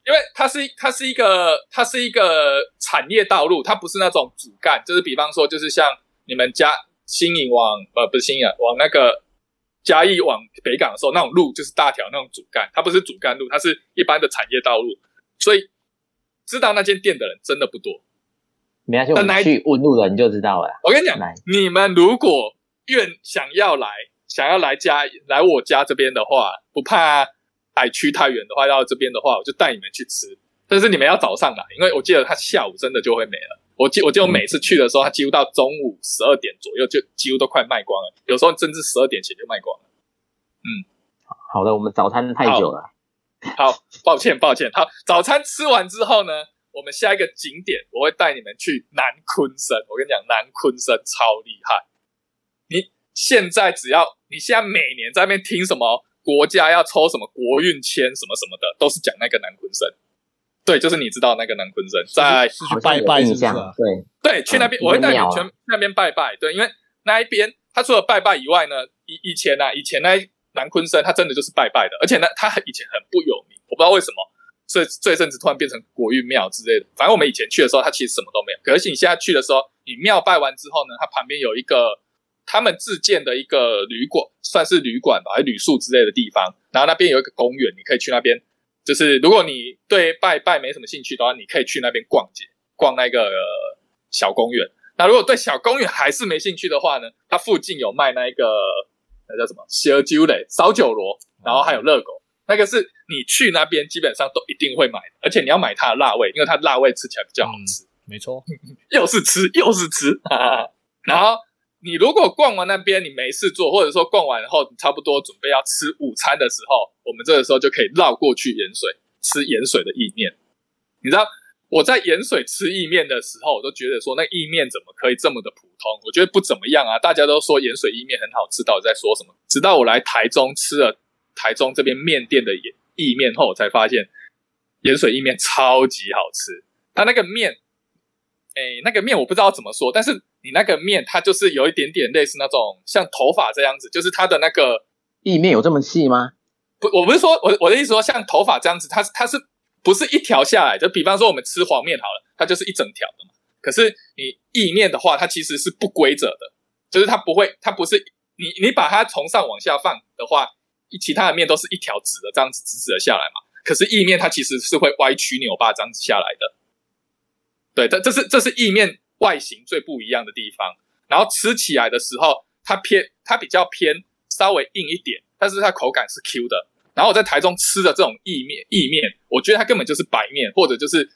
Speaker 3: 因为它是它是一个它是一个产业道路，它不是那种主干，就是比方说就是像你们家新营往呃不是新营往那个嘉义往北港的时候那种路，就是大条那种主干，它不是主干路，它是一般的产业道路，所以知道那间店的人真的不多。
Speaker 1: 没关系，我们去问路人就知道了。
Speaker 3: 我跟你讲，你们如果愿想要来想要来家来我家这边的话，不怕。海区太远的话，要这边的话，我就带你们去吃。但是你们要早上来，因为我记得他下午真的就会没了。我记，我记得我每次去的时候，他几乎到中午十二点左右就几乎都快卖光了，有时候甚至十二点前就卖光了。嗯，
Speaker 1: 好的，我们早餐太久了。
Speaker 3: 好，抱歉，抱歉。好，早餐吃完之后呢，我们下一个景点，我会带你们去南昆山。我跟你讲，南昆山超厉害。你现在只要你现在每年在那边听什么国家要抽什么国运签什么什么的，都是讲那个南昆生。对，就是你知道那个南昆生在
Speaker 4: 是去拜拜是不是啊？
Speaker 1: 对，
Speaker 3: 对，去那边
Speaker 1: 嗯
Speaker 3: 我会带你去那边拜拜。对，因为那一边他除了拜拜以外呢，以以前呢、啊，以前那南昆生他真的就是拜拜的，而且呢，他很以前很不有名，我不知道为什么，这这一阵子突然变成国运庙之类的。反正我们以前去的时候，它其实什么都没有。可是你现在去的时候，你庙拜完之后呢，它旁边有一个他们自建的一个旅馆，算是旅馆吧，还是旅宿之类的地方。然后那边有一个公园，你可以去那边。就是如果你对拜拜没什么兴趣的话，你可以去那边逛街，逛那个、呃小公园。那如果对小公园还是没兴趣的话呢，它附近有卖那一个那叫什么烧酒嘞，烧酒螺，然后还有热狗，那个是你去那边基本上都一定会买的，而且你要买它的辣味，因为它的辣味吃起来比较好吃。
Speaker 4: 没错，
Speaker 3: 又是吃又是吃，哈哈。然后你如果逛完那边你没事做，或者说逛完后你差不多准备要吃午餐的时候，我们这个时候就可以绕过去盐水吃盐水的意面。你知道我在盐水吃意面的时候，我都觉得说那意面怎么可以这么的普通？我觉得不怎么样啊，大家都说盐水意面很好吃，到底在说什么？直到我来台中吃了台中这边面店的盐意面后，我才发现盐水意面超级好吃。它那个面诶，那个面我不知道怎么说，但是你那个面它就是有一点点类似那种像头发这样子，就是它的那个
Speaker 1: 意面有这么细吗？
Speaker 3: 不，我不是说我我的意思说像头发这样子，它是它是不是一条下来？就比方说我们吃黄面好了，它就是一整条的嘛。可是你意面的话，它其实是不规则的，就是它不会，它不是你你把它从上往下放的话，其他的面都是一条直的这样子直直的下来嘛。可是意面它其实是会歪曲扭巴这样子下来的。对，这这是这是意面外形最不一样的地方。然后吃起来的时候，它偏它比较偏稍微硬一点，但是它口感是 Q 的。然后我在台中吃的这种意面，意面我觉得它根本就是白面，或者就是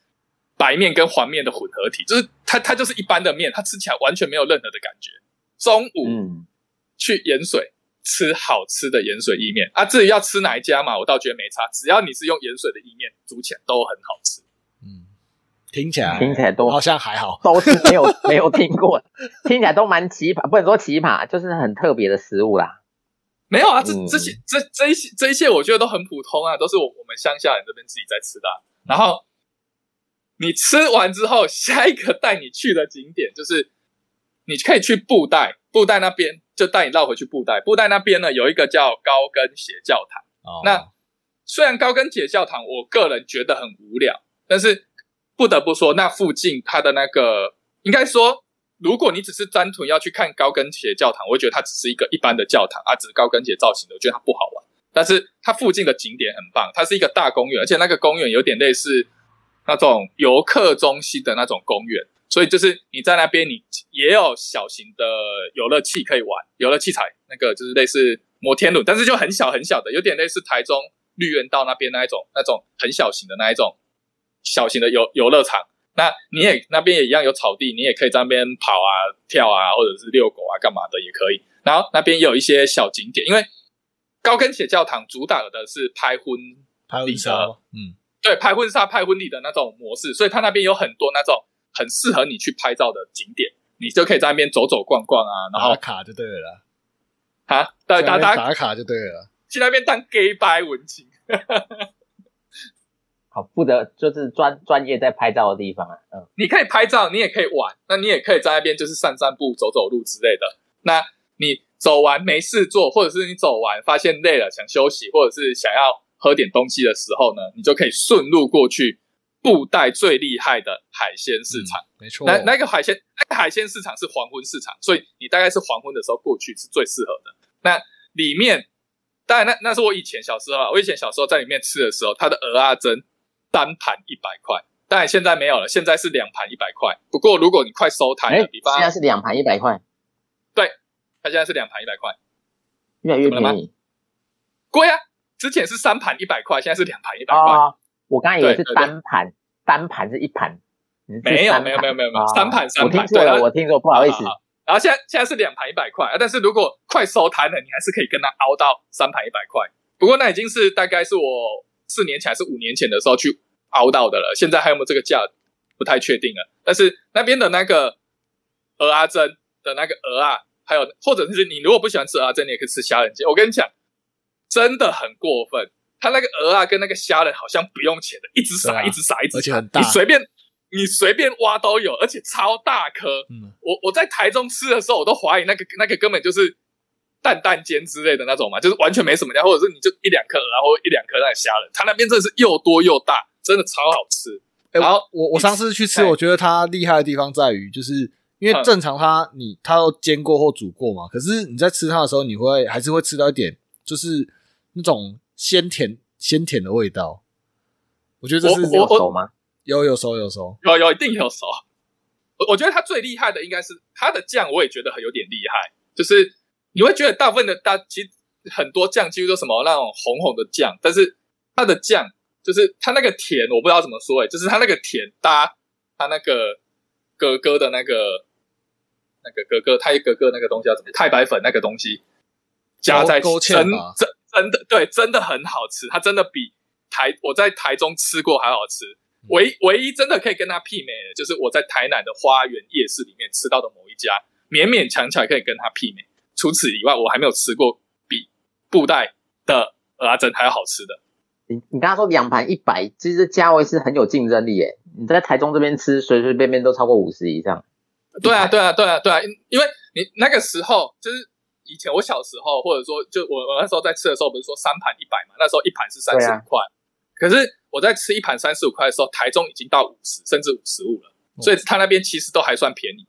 Speaker 3: 白面跟黄面的混合体，就是它它就是一般的面，它吃起来完全没有任何的感觉。中午
Speaker 1: 嗯，
Speaker 3: 去盐水吃好吃的盐水意面啊，至于要吃哪一家嘛，我倒觉得没差，只要你是用盐水的意面煮起来都很好吃。
Speaker 4: 嗯，听起来
Speaker 1: 听起来都
Speaker 4: 好像还好，
Speaker 1: 都是没有 没有听过，听起来都蛮奇葩，不能说奇葩，就是很特别的食物啦。
Speaker 3: 没有啊，这
Speaker 1: 嗯
Speaker 3: 这些这这一些这一切，我觉得都很普通啊，都是我我们乡下人这边自己在吃的啊、然后你吃完之后，下一个带你去的景点就是你可以去布袋，布袋那边就带你绕回去布袋。布袋那边呢有一个叫高跟鞋教堂。
Speaker 4: 哦
Speaker 3: 那虽然高跟鞋教堂我个人觉得很无聊，但是不得不说，那附近它的那个应该说，如果你只是单纯要去看高跟鞋教堂，我会觉得它只是一个一般的教堂啊，只是高跟鞋造型的，我觉得它不好玩。但是它附近的景点很棒，它是一个大公园，而且那个公园有点类似那种游客中心的那种公园，所以就是你在那边，你也有小型的游乐器可以玩，游乐器材那个就是类似摩天轮，但是就很小很小的，有点类似台中绿园道那边那一种那种很小型的那一种小型的游游乐场。那你也那边也一样有草地，你也可以在那边跑啊、跳啊，或者是遛狗啊、干嘛的也可以。然后那边也有一些小景点，因为高跟鞋教堂主打的是拍婚
Speaker 4: 拍婚纱。吗，嗯，
Speaker 3: 对，拍婚纱、拍婚礼的那种模式，所以它那边有很多那种很适合你去拍照的景点，你就可以在那边走走逛逛啊，然后打
Speaker 4: 卡就对了。啦，
Speaker 3: 啊，打打打
Speaker 4: 打卡就对了，
Speaker 3: 去那边当 gay 白文青，
Speaker 1: 好，负责就是专专业在拍照的地方啊。嗯，
Speaker 3: 你可以拍照，你也可以玩，那你也可以在那边就是散散步、走走路之类的。那你走完没事做，或者是你走完发现累了想休息，或者是想要喝点东西的时候呢，你就可以顺路过去布袋最厉害的海鲜市场。
Speaker 4: 没错，
Speaker 3: 那那个海鲜，那个海鲜市场是黄昏市场，所以你大概是黄昏的时候过去是最适合的。那里面，当然那那是我以前小时候啊，我以前小时候在里面吃的时候，它的鹅啊蒸单盘一百块，当然现在没有了，现在是两盘一百块。不过如果你快收摊了，
Speaker 1: 哎
Speaker 3: 比，方
Speaker 1: 现在是两盘一百块，对
Speaker 3: 它现在是两盘一百块，
Speaker 1: 越来越便宜
Speaker 3: 贵啊！之前是三盘一百块，现在是两盘一百块。
Speaker 1: 哦。我刚才以为是
Speaker 3: 对对对
Speaker 1: 单盘，单盘是一盘，
Speaker 3: 没有没有没有没有没有
Speaker 1: 哦
Speaker 3: 三盘三
Speaker 1: 我听错了，
Speaker 3: 盘对它
Speaker 1: 我听错，不好意思。
Speaker 3: 好然后现在现在是两盘一百块，啊但是如果快收摊了，你还是可以跟他凹到三盘一百块。不过那已经是大概是我四年前还是五年前的时候去熬到的了，现在还有没有这个价不太确定了。但是那边的那个鹅阿珍的那个鹅啊，还有或者是你如果不喜欢吃鹅阿珍，你也可以吃虾仁煎。我跟你讲，真的很过分。他那个鹅啊跟那个虾仁好像不用钱的，一直撒，
Speaker 4: 啊
Speaker 3: 一直撒，一直撒
Speaker 4: 而且很，大
Speaker 3: 你随便你随便挖都有，而且超大颗。
Speaker 4: 嗯，
Speaker 3: 我我在台中吃的时候，我都怀疑那个那个根本就是蛋蛋煎之类的那种嘛，就是完全没什么料，或者是你就一两颗，然后一两颗那个虾仁，它那边真的是又多又大，真的超好吃。
Speaker 4: 哎、
Speaker 3: 然后
Speaker 4: 我我上次去吃，
Speaker 3: 哎
Speaker 4: 我觉得它厉害的地方在于，就是因为
Speaker 3: 嗯
Speaker 4: 正常它你它都煎过或煮过嘛，可是你在吃它的时候，你会还是会吃到一点，就是那种鲜甜鲜甜的味道。我觉得这是
Speaker 1: 有熟吗？
Speaker 4: 有有熟有熟，
Speaker 3: 有有一定有熟。我我觉得它最厉害的应该是它的酱，我也觉得很有点厉害。就是你会觉得大部分的大其实很多酱几乎都什么那种红红的酱，但是它的酱就是它那个甜，我不知道怎么说哎、就是它那个甜搭它那个格格的那个那个格格太格格那个东西叫什么？太白粉那个东西加在真
Speaker 4: 吧
Speaker 3: 真真的对，真的很好吃。它真的比台我在台中吃过还好吃。唯唯一真的可以跟它媲美的，就是我在台南的花园夜市里面吃到的某一家，勉勉强强可以跟它媲美。除此以外，我还没有吃过比布袋的蚵仔煎还要好吃的。
Speaker 1: 你你刚刚说两盘一百，其实这价位是很有竞争力耶。你在台中这边吃，随随便便都超过五十以上。
Speaker 3: 对啊，对啊，对啊，对啊，因因为你那个时候就是以前我小时候，或者说就我我那时候在吃的时候，不是说三盘一百嘛？那时候一盘是三十五块，可是我在吃一盘三十五块的时候，台中已经到五十甚至五十五了，所以他那边其实都还算便宜。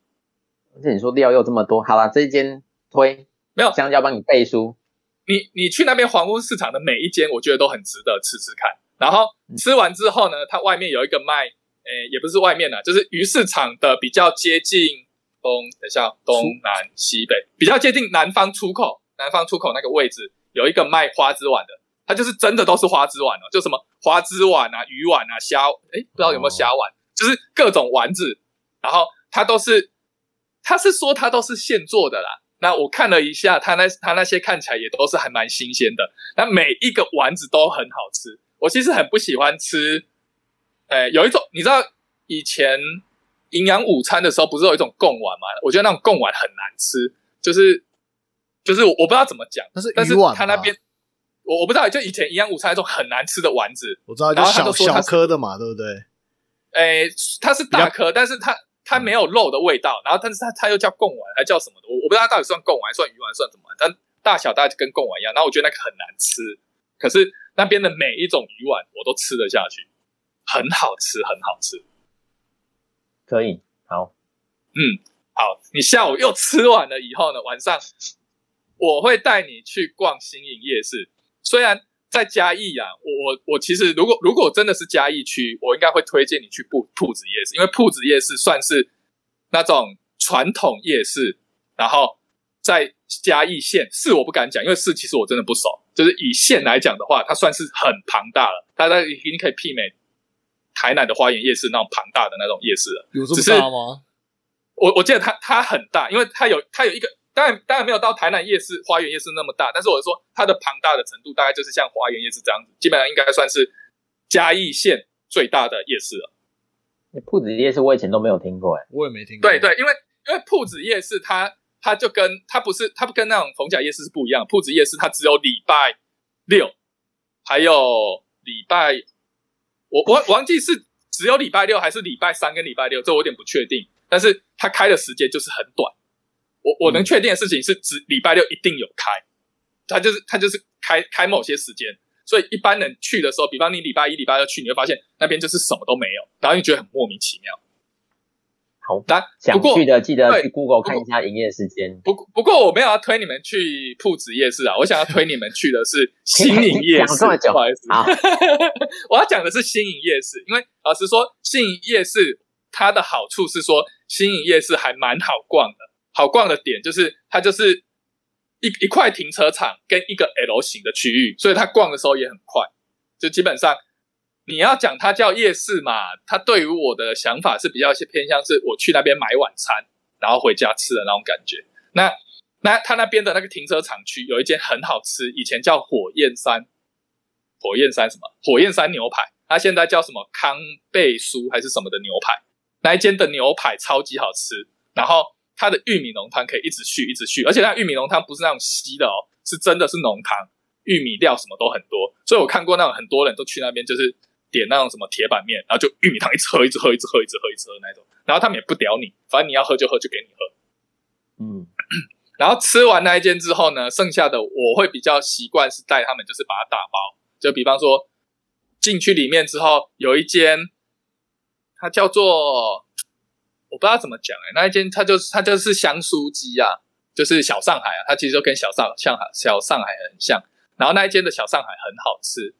Speaker 1: 而且你说料又这么多，好了，这一间推
Speaker 3: 没有。
Speaker 1: 香蕉帮你背书，
Speaker 3: 你你去那边皇宫市场的每一间，我觉得都很值得吃吃看。然后
Speaker 1: 嗯。
Speaker 3: 吃完之后呢，它外面有一个卖，诶，也不是外面啦，就是鱼市场的比较接近东，等一下东南西北，比较接近南方出口，南方出口那个位置有一个卖花枝丸的，它就是真的都是花枝丸哦，就什么花枝丸啊、鱼丸啊、虾，诶，不知道有没有虾丸，就是各种丸子，然后它都是，他是说它都是现做的啦。那我看了一下，它那它那些看起来也都是还蛮新鲜的。那每一个丸子都很好吃。我其实很不喜欢吃，呃，有一种你知道以前营养午餐的时候，不是有一种贡丸吗？我觉得那种贡丸很难吃，就是就是我我不知道怎么讲，
Speaker 4: 但是
Speaker 3: 但是他那边我我不知道，就以前营养午餐那种很难吃的丸子，
Speaker 4: 我知道，就
Speaker 3: 然后他
Speaker 4: 小小颗的嘛，对不对？
Speaker 3: 诶，它是大颗，但是它它没有肉的味道，然后但是它它又叫贡丸，还叫什么的？我我不知道它到底算贡丸、算鱼丸、算什么，但大小大概就跟贡丸一样。然后我觉得那个很难吃，可是那边的每一种鱼丸我都吃得下去，很好吃，很好吃。
Speaker 1: 可以好。
Speaker 3: 嗯好，你下午又吃完了以后呢，晚上我会带你去逛新营夜市。虽然在嘉义啊，我我我其实如果如果真的是嘉义区，我应该会推荐你去铺铺子夜市，因为铺子夜市算是那种传统夜市，然后在嘉义县市我不敢讲，因为市其实我真的不熟。就是以县来讲的话，它算是很庞大了，大概已经可以媲美台南的花园夜市那种庞大的那种夜市了。
Speaker 4: 有这么大吗？
Speaker 3: 我我记得它它很大，因为它有它有一个，当然当然没有到台南夜市、花园夜市那么大，但是我是说它的庞大的程度大概就是像花园夜市这样子，基本上应该算是嘉义县最大的夜市了。
Speaker 1: 铺子夜市我以前都没有听过，哎，
Speaker 4: 我也没听过。
Speaker 3: 对对，因为因为铺子夜市它它就跟它不是它不跟那种逢甲夜市是不一样，铺子夜市它只有礼拜六，还有礼拜我我忘记是只有礼拜六还是礼拜三跟礼拜六，这我有点不确定。但是它开的时间就是很短。我我能确定的事情是，指礼拜六一定有开，他就是他就是开开某些时间，所以一般人去的时候，比方你礼拜一、礼拜二去，你会发现那边就是什么都没有，然后你觉得很莫名其妙。
Speaker 1: 好，
Speaker 3: 但
Speaker 1: 想去的记得
Speaker 3: 对
Speaker 1: 去 Google 看一下营业时间。
Speaker 3: 不过不过我没有要推你们去铺子夜市啊，我想要推你们去的是 新营夜市。
Speaker 1: 讲这么久
Speaker 3: 不好意思，
Speaker 1: 好
Speaker 3: 我要讲的是新营夜市，因为老实说，新营夜市它的好处是说，新营夜市还蛮好逛的。好逛的点就是它就是一一块停车场跟一个 L 型的区域，所以它逛的时候也很快。就基本上你要讲它叫夜市嘛，它对于我的想法是比较偏向是我去那边买晚餐，然后回家吃的那种感觉。那那它那边的那个停车场区有一间很好吃，以前叫火焰山，火焰山什么？火焰山牛排，它现在叫什么康贝酥还是什么的牛排？那一间的牛排超级好吃，然后它的玉米浓汤可以一直续一直续，而且那玉米浓汤不是那种稀的哦，是真的是浓汤，玉米料什么都很多，所以我看过那种很多人都去那边就是点那种什么铁板面，然后就玉米汤一直喝一直喝一直喝一直喝一直喝那种，然后他们也不屌你，反正你要喝就喝就给你喝。
Speaker 1: 嗯，
Speaker 3: 然后吃完那一间之后呢，剩下的我会比较习惯是带他们，就是把它打包。就比方说进去里面之后，有一间，它叫做我不知道怎么讲哎、那一间它就是它就是香酥鸡啊，就是小上海啊，它其实就跟小上上海小上海很像。然后那一间的小上海很好吃，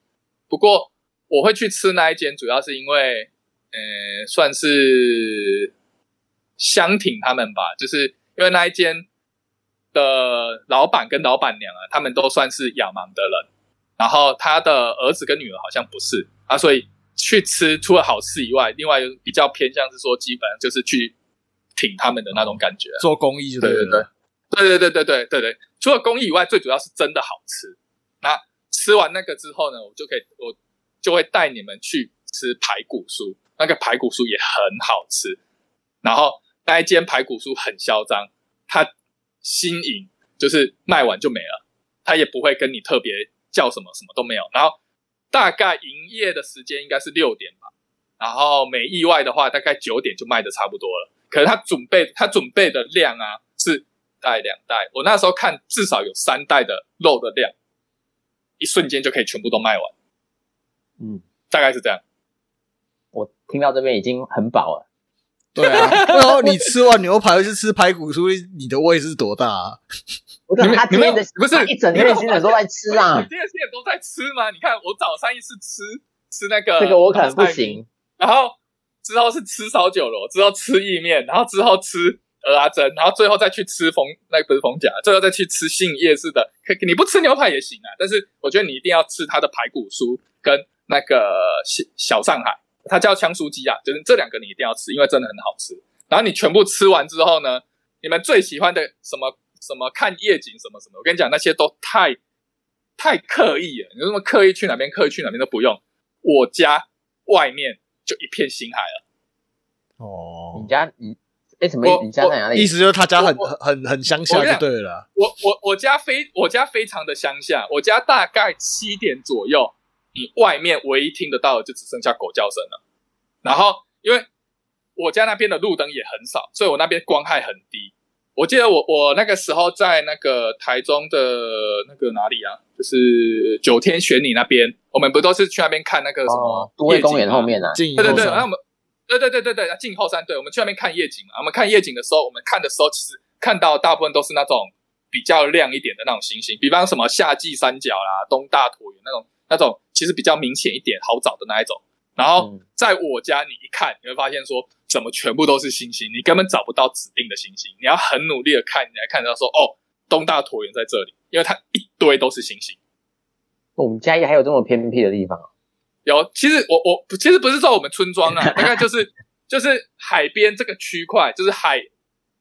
Speaker 3: 不过我会去吃那一间，主要是因为呃算是香挺他们吧，就是因为那一间的老板跟老板娘啊，他们都算是亚盲的人，然后他的儿子跟女儿好像不是啊，所以去吃除了好吃以外，另外比较偏向是说，基本上就是去挺他们的那种感觉啊、
Speaker 4: 做公益就
Speaker 3: 对对
Speaker 4: 对了。
Speaker 3: 对对对对对对对，除了公益以外，最主要是真的好吃。那吃完那个之后呢，我就可以我就会带你们去吃排骨酥，那个排骨酥也很好吃。然后那一间排骨酥很嚣张，它新颖就是卖完就没了，它也不会跟你特别叫什么，什么都没有。然后大概营业的时间应该是六点吧，然后没意外的话，大概九点就卖的差不多了。可是他准备他准备的量啊是袋两袋，我那时候看至少有三袋的肉的量，一瞬间就可以全部都卖完，
Speaker 1: 嗯，
Speaker 3: 大概是这样。
Speaker 1: 我听到这边已经很饱了。
Speaker 4: 对啊，然后你吃完牛排又去吃排骨酥，你的胃是多大啊？
Speaker 1: 我看
Speaker 3: 你们你们
Speaker 1: 他今天的
Speaker 3: 不是
Speaker 1: 一整天的行程都在吃啊
Speaker 3: 你，这些人都在吃吗？你看我早上一次吃吃那个，
Speaker 1: 这个我可能不，行。
Speaker 3: 然后之后是吃烧酒楼，之后吃意面，然后之后吃鹅阿珍，然后最后再去吃冯那个不是冯甲，最后再去吃信夜市的。可你不吃牛排也行啊，但是我觉得你一定要吃他的排骨酥跟那个小小上海，它叫枪酥鸡啊，就是这两个你一定要吃，因为真的很好吃。然后你全部吃完之后呢，你们最喜欢的什么什么看夜景什么什么，我跟你讲那些都太太刻意了，你说什么刻意去哪边刻意去哪边都不用，我家外面就一片星海了。
Speaker 4: 哦
Speaker 1: 你，家你哎什么？你家在哪里？
Speaker 4: 意思就是他家很
Speaker 3: 我
Speaker 4: 很很乡下就对了。
Speaker 3: 我我我家非我家非常的乡下，我家大概七点左右，你外面唯一听得到的就只剩下狗叫声了。然后因为我家那边的路灯也很少，所以我那边光害很低。我记得我我那个时候在那个台中的那个哪里啊，就是九天玄女那边，我们不都是去那边看那个什么
Speaker 1: 哦，都会
Speaker 3: 夜
Speaker 1: 园后面啊。
Speaker 3: 对对对，
Speaker 4: 后山
Speaker 3: 然后我们对对对对对，进后山，对，我们去那边看夜景嘛。我们看夜景的时候，我们看的时候，其实看到大部分都是那种比较亮一点的那种星星，比方什么夏季三角啦、东大椭圆那种，那种其实比较明显一点、好找的那一种。然后
Speaker 1: 嗯
Speaker 3: 在我家，你一看，你会发现说，怎么全部都是星星？你根本找不到指定的星星，你要很努力的看，你才看得到说，哦，东大椭圆在这里，因为它一堆都是星星。
Speaker 1: 我们嘉义还有这么偏僻的地方啊？
Speaker 3: 有，其实我我其实不是说我们村庄啊，大概就是就是海边这个区块，就是海。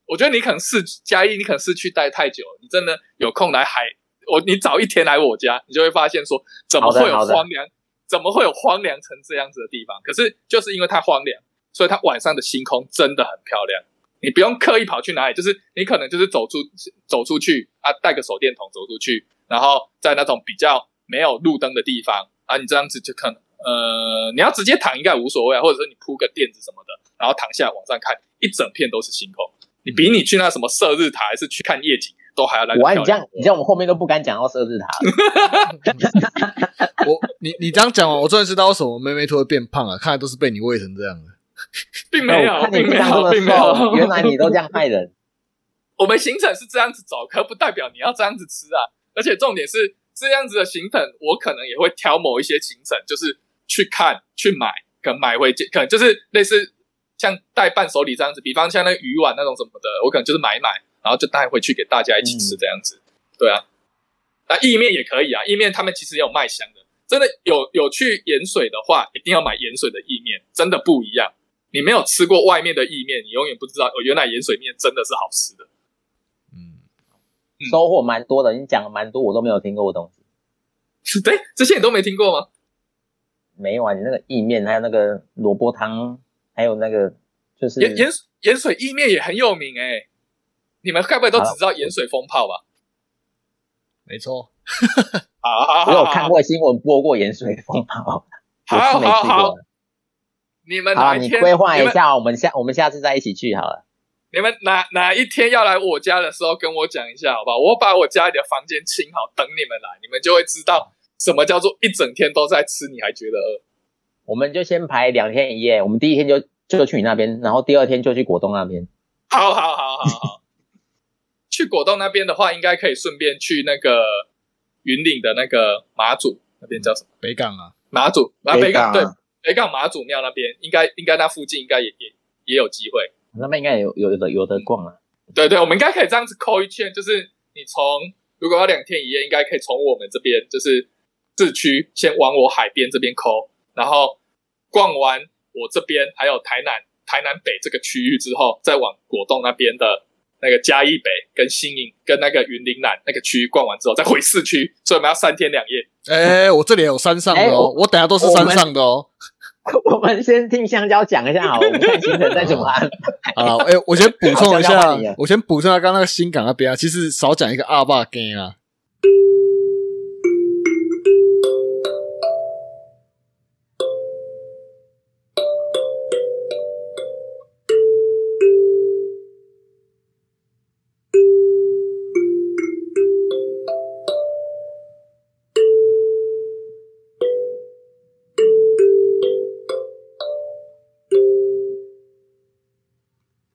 Speaker 3: 我觉得你可能市嘉义，你可能市区待太久，你真的有空来海，我你早一天来我家，你就会发现说，怎么会有荒凉，怎么会有荒凉成这样子的地方？可是就是因为它荒凉，所以它晚上的星空真的很漂亮。你不用刻意跑去哪里，就是你可能就是走出走出去啊，带个手电筒走出去，然后在那种比较没有路灯的地方啊，你这样子就可能呃，你要直接躺应该无所谓啊，或者说你铺个垫子什么的，然后躺下往上看，一整片都是星空。你比你去那什么射日塔还是去看夜景都还要来得
Speaker 1: 哇，
Speaker 3: 漂亮。
Speaker 1: 你这样你这样，我们后面都不敢讲到设置塔。
Speaker 4: 我你你这样讲完，我终于知道为什么妹妹突然变胖了，看来都是被你喂成这样的。
Speaker 3: 并没有
Speaker 1: 我，看你
Speaker 3: 并没有，
Speaker 1: 这样这么
Speaker 3: 并没有。
Speaker 1: 瘦，原来你都这样害人。
Speaker 3: 我们行程是这样子走，可不代表你要这样子吃啊。而且重点是这样子的行程，我可能也会挑某一些行程，就是去看、去买，可能买回去，可能就是类似像带伴手礼这样子。比方像那个鱼丸那种什么的，我可能就是买一买，然后就带回去给大家一起吃这样子。对啊，那意面也可以啊，意面他们其实也有卖香的。真的有有去盐水的话，一定要买盐水的意面，真的不一样。你没有吃过外面的意面，你永远不知道哦，原来盐水面真的是好吃的。
Speaker 4: 嗯，
Speaker 3: 嗯
Speaker 1: 收获蛮多的，你讲了蛮多我都没有听过的东西。
Speaker 3: 对，这些你都没听过吗？
Speaker 1: 没有啊，你那个意面，还有那个萝卜汤，还有那个就是
Speaker 3: 盐盐盐水意面也很有名哎、你们该不会都只知道盐水风炮吧？
Speaker 4: 没错，
Speaker 3: 啊，
Speaker 1: 我有看过新闻播过盐水风炮，我
Speaker 3: 好好好你们
Speaker 1: 好啊，你规划一下，我们下我们下次再一起去好了。
Speaker 3: 你们哪哪一天要来我家的时候，跟我讲一下，好不好？我把我家里的房间清好，等你们来，你们就会知道什么叫做一整天都在吃，你还觉得饿。
Speaker 1: 我们就先排两天一夜，我们第一天就就去你那边，然后第二天就去果冻那边。
Speaker 3: 好好好好好，去果冻那边的话，应该可以顺便去那个云岭的那个马祖那边叫什么？
Speaker 4: 北港啊，
Speaker 3: 马祖啊，北港对
Speaker 2: 啊，
Speaker 3: 北港马祖庙那边，应该应该那附近应该也也也有机会。
Speaker 1: 那边应该有有有的有的逛啊。
Speaker 3: 对对，我们应该可以这样子扣一圈，就是你从如果要两天一夜，应该可以从我们这边就是市区先往我海边这边扣，然后逛完我这边还有台南台南北这个区域之后，再往果冻那边的那个嘉义北跟新营跟那个云林南那个区域逛完之后，再回市区，所以我们要三天两夜。
Speaker 4: 哎，我这里有山上的哦，
Speaker 1: 哎我
Speaker 4: 我等下都是山上的哦。
Speaker 1: 我们先听香蕉讲一下好了，我们看行程再怎么安排。
Speaker 4: 啊，哎，我先补充一下我先补充一下刚刚那个新港那边啊，其实少讲一个阿坝根啊，